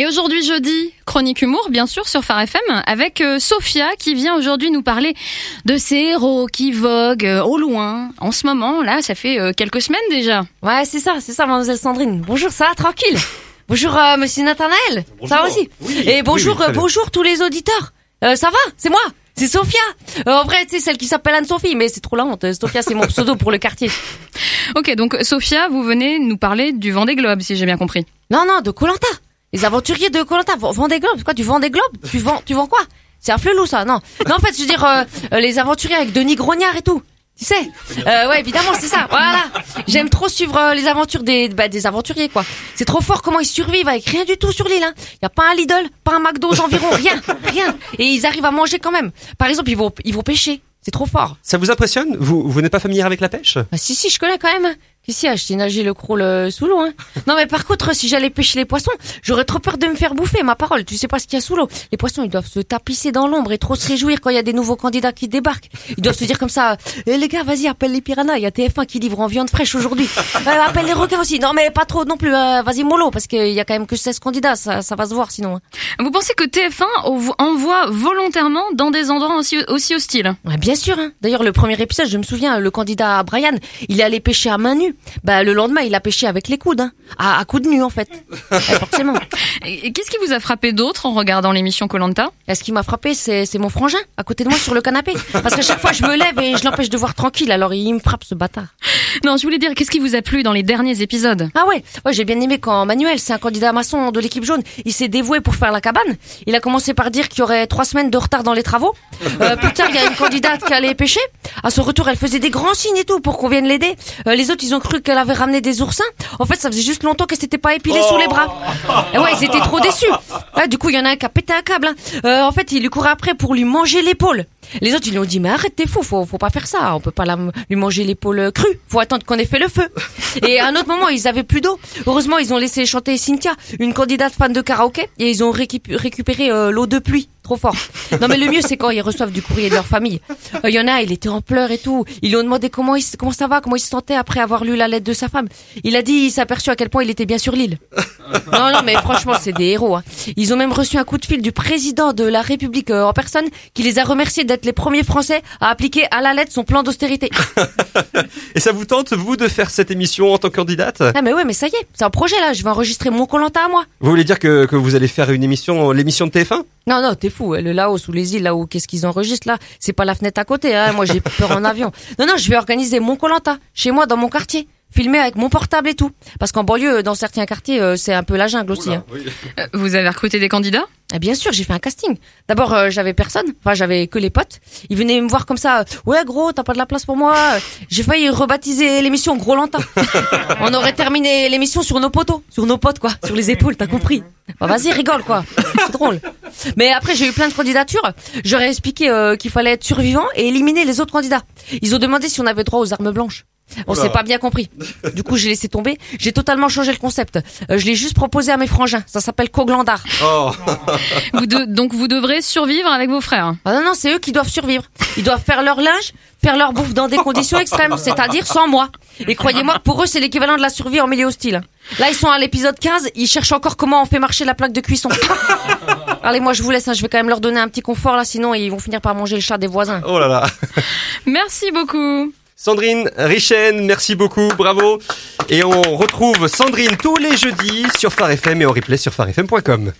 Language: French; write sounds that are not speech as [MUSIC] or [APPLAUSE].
Et aujourd'hui jeudi, chronique humour bien sûr sur Phare FM avec euh, Sophia qui vient aujourd'hui nous parler de ces héros qui voguent euh, au loin en ce moment. Là, ça fait euh, quelques semaines déjà. Ouais, c'est ça, c'est ça, mademoiselle Sandrine. Bonjour, ça va, tranquille? [LAUGHS] Bonjour, euh, monsieur Nathanaël. Ça va aussi? Et bonjour, oui, bonjour tous les auditeurs. Euh, ça va, c'est moi? C'est Sophia? Euh, en vrai, c'est celle qui s'appelle Anne-Sophie, mais c'est trop la honte. Sophia, c'est mon [LAUGHS] pseudo pour le quartier. Ok, donc Sophia, vous venez nous parler du Vendée Globe si j'ai bien compris. Non, non, de Colanta. Les aventuriers de Colanta. Vendée Globe. C'est quoi, tu vends des globes? Tu vends, tu vends quoi? C'est un flelou, ça. Non. Non, en fait, je veux dire, euh, euh, les aventuriers avec Denis Grognard et tout. Tu sais? Euh, Ouais, évidemment, c'est ça. Voilà. J'aime trop suivre euh, les aventures des, bah, des aventuriers, quoi. C'est trop fort comment ils survivent avec rien du tout sur l'île. Hein. Y a pas un Lidl, pas un McDo aux environs, rien, rien. Et ils arrivent à manger quand même. Par exemple, ils vont, ils vont pêcher. C'est trop fort. Ça vous impressionne? Vous, vous n'êtes pas familier avec la pêche? Bah si si je connais quand même. Je sais nager le crawl euh, sous l'eau hein. [LAUGHS] Non mais par contre si j'allais pêcher les poissons, j'aurais trop peur de me faire bouffer ma parole. Tu sais pas ce qu'il y a sous l'eau. Les poissons ils doivent se tapisser dans l'ombre et trop se réjouir quand il y a des nouveaux candidats qui débarquent. Ils doivent se dire comme ça "Eh les gars, vas-y appelle les piranhas, il y a TF1 qui livre en viande fraîche aujourd'hui. [LAUGHS] Euh, appelle les requins aussi. Non mais pas trop non plus euh, vas-y mollo parce qu'il y a quand même que 16 candidats, ça, ça va se voir sinon. hein. Vous pensez que TF1 envo- envoie volontairement dans des endroits aussi, aussi hostiles? Ouais, bien sûr. Hein. D'ailleurs, le premier épisode, je me souviens, le candidat Brian, il est allé pêcher à main nue. Bah, le lendemain, il a pêché avec les coudes, hein. à, à coups de nu en fait. Ouais, [LAUGHS] forcément. Et qu'est-ce qui vous a frappé d'autre en regardant l'émission Colanta? Et ce qui m'a frappé, c'est c'est mon frangin à côté de moi sur le canapé. Parce qu'à chaque fois, je me lève et je l'empêche de voir tranquille. Alors, il me frappe ce bâtard. Non, je voulais dire, qu'est-ce qui vous a plu dans les derniers épisodes? Ah ouais, ouais j'ai bien aimé quand Manuel, c'est un candidat maçon de l'équipe jaune, il s'est dévoué pour faire la cabane. Il a commencé par dire qu'il y aurait trois semaines de retard dans les travaux. Euh, plus tard, il y a une candidate qui allait pêcher. À son retour, elle faisait des grands signes et tout pour qu'on vienne l'aider. Euh, les autres, ils ont cru qu'elle avait ramené des oursins. En fait, ça faisait juste longtemps qu'elle s'était pas épilée sous les bras. Et ouais, ils étaient trop déçus. Ah, du coup, il y en a un qui a pété un câble. hein. Euh, en fait, il lui courait après pour lui manger l'épaule. Les autres, ils lui ont dit, mais arrête, t'es fou, faut, faut pas faire ça. On peut pas la- lui manger l'épaule crue. Faut attendre qu'on ait fait le feu. [LAUGHS] Et à un autre moment, ils avaient plus d'eau. Heureusement, ils ont laissé chanter Cynthia, une candidate fan de karaoké, et ils ont récup- récupéré euh, l'eau de pluie. Trop fort. Non, mais le mieux, c'est quand ils reçoivent du courrier de leur famille. Euh, Il y en a, il était en pleurs et tout. Ils lui ont demandé comment, il, comment ça va, comment il se sentait après avoir lu la lettre de sa femme. Il a dit, il s'est aperçu à quel point il était bien sur l'île. Non, non, mais franchement, c'est des héros. hein. Ils ont même reçu un coup de fil du président de la République euh, en personne qui les a remerciés d'être les premiers Français à appliquer à la lettre son plan d'austérité. [LAUGHS] Et ça vous tente, vous, de faire cette émission en tant que candidate? Ah mais ouais, mais ça y est, c'est un projet là. Je vais enregistrer mon Colanta à moi. Vous voulez dire que, que vous allez faire une émission, l'émission de TF1 Non, non, t'es fou. Le là-haut, sous les îles, là-haut, qu'est-ce qu'ils enregistrent là? C'est pas la fenêtre à côté, hein. Moi, j'ai peur en [LAUGHS] avion. Non, non, je vais organiser mon Colanta chez moi, dans mon quartier. Filmer avec mon portable et tout. Parce qu'en banlieue, dans certains quartiers, euh, c'est un peu la jungle aussi. Hein. [LAUGHS] Euh, Vous avez recruté des candidats? Ah, bien sûr, j'ai fait un casting. D'abord, euh, j'avais personne. Enfin, j'avais que les potes. Ils venaient me voir comme ça. Ouais, gros, t'as pas de la place pour moi. J'ai failli rebaptiser l'émission Gros Lanta. [LAUGHS] On aurait terminé l'émission sur nos poteaux, sur nos potes, quoi, sur les épaules. T'as compris Bah, Vas-y, rigole, quoi. C'est drôle. Mais après, j'ai eu plein de candidatures. J'aurais expliqué euh, qu'il fallait être survivant et éliminer les autres candidats. Ils ont demandé si on avait droit aux armes blanches. On s'est pas bien compris. Du coup, j'ai laissé tomber. J'ai totalement changé le concept. Euh, je l'ai juste proposé à mes frangins. Ça s'appelle Coglandard. Oh [LAUGHS] Vous de- Donc vous devrez survivre avec vos frères. Ah non, non, c'est eux qui doivent survivre. Ils doivent faire leur linge, faire leur bouffe dans des conditions [LAUGHS] extrêmes, c'est-à-dire sans moi. Et croyez-moi, pour eux, c'est l'équivalent de la survie en milieu hostile. Là, ils sont à l'épisode 15, ils cherchent encore comment on fait marcher la plaque de cuisson. [LAUGHS] Allez, moi, je vous laisse, hein, je vais quand même leur donner un petit confort, là, sinon ils vont finir par manger le chat des voisins. Oh là là Merci beaucoup. Sandrine Richen, merci beaucoup, bravo Et on retrouve Sandrine tous les jeudis sur Phare FM et en replay sur pharefm.com.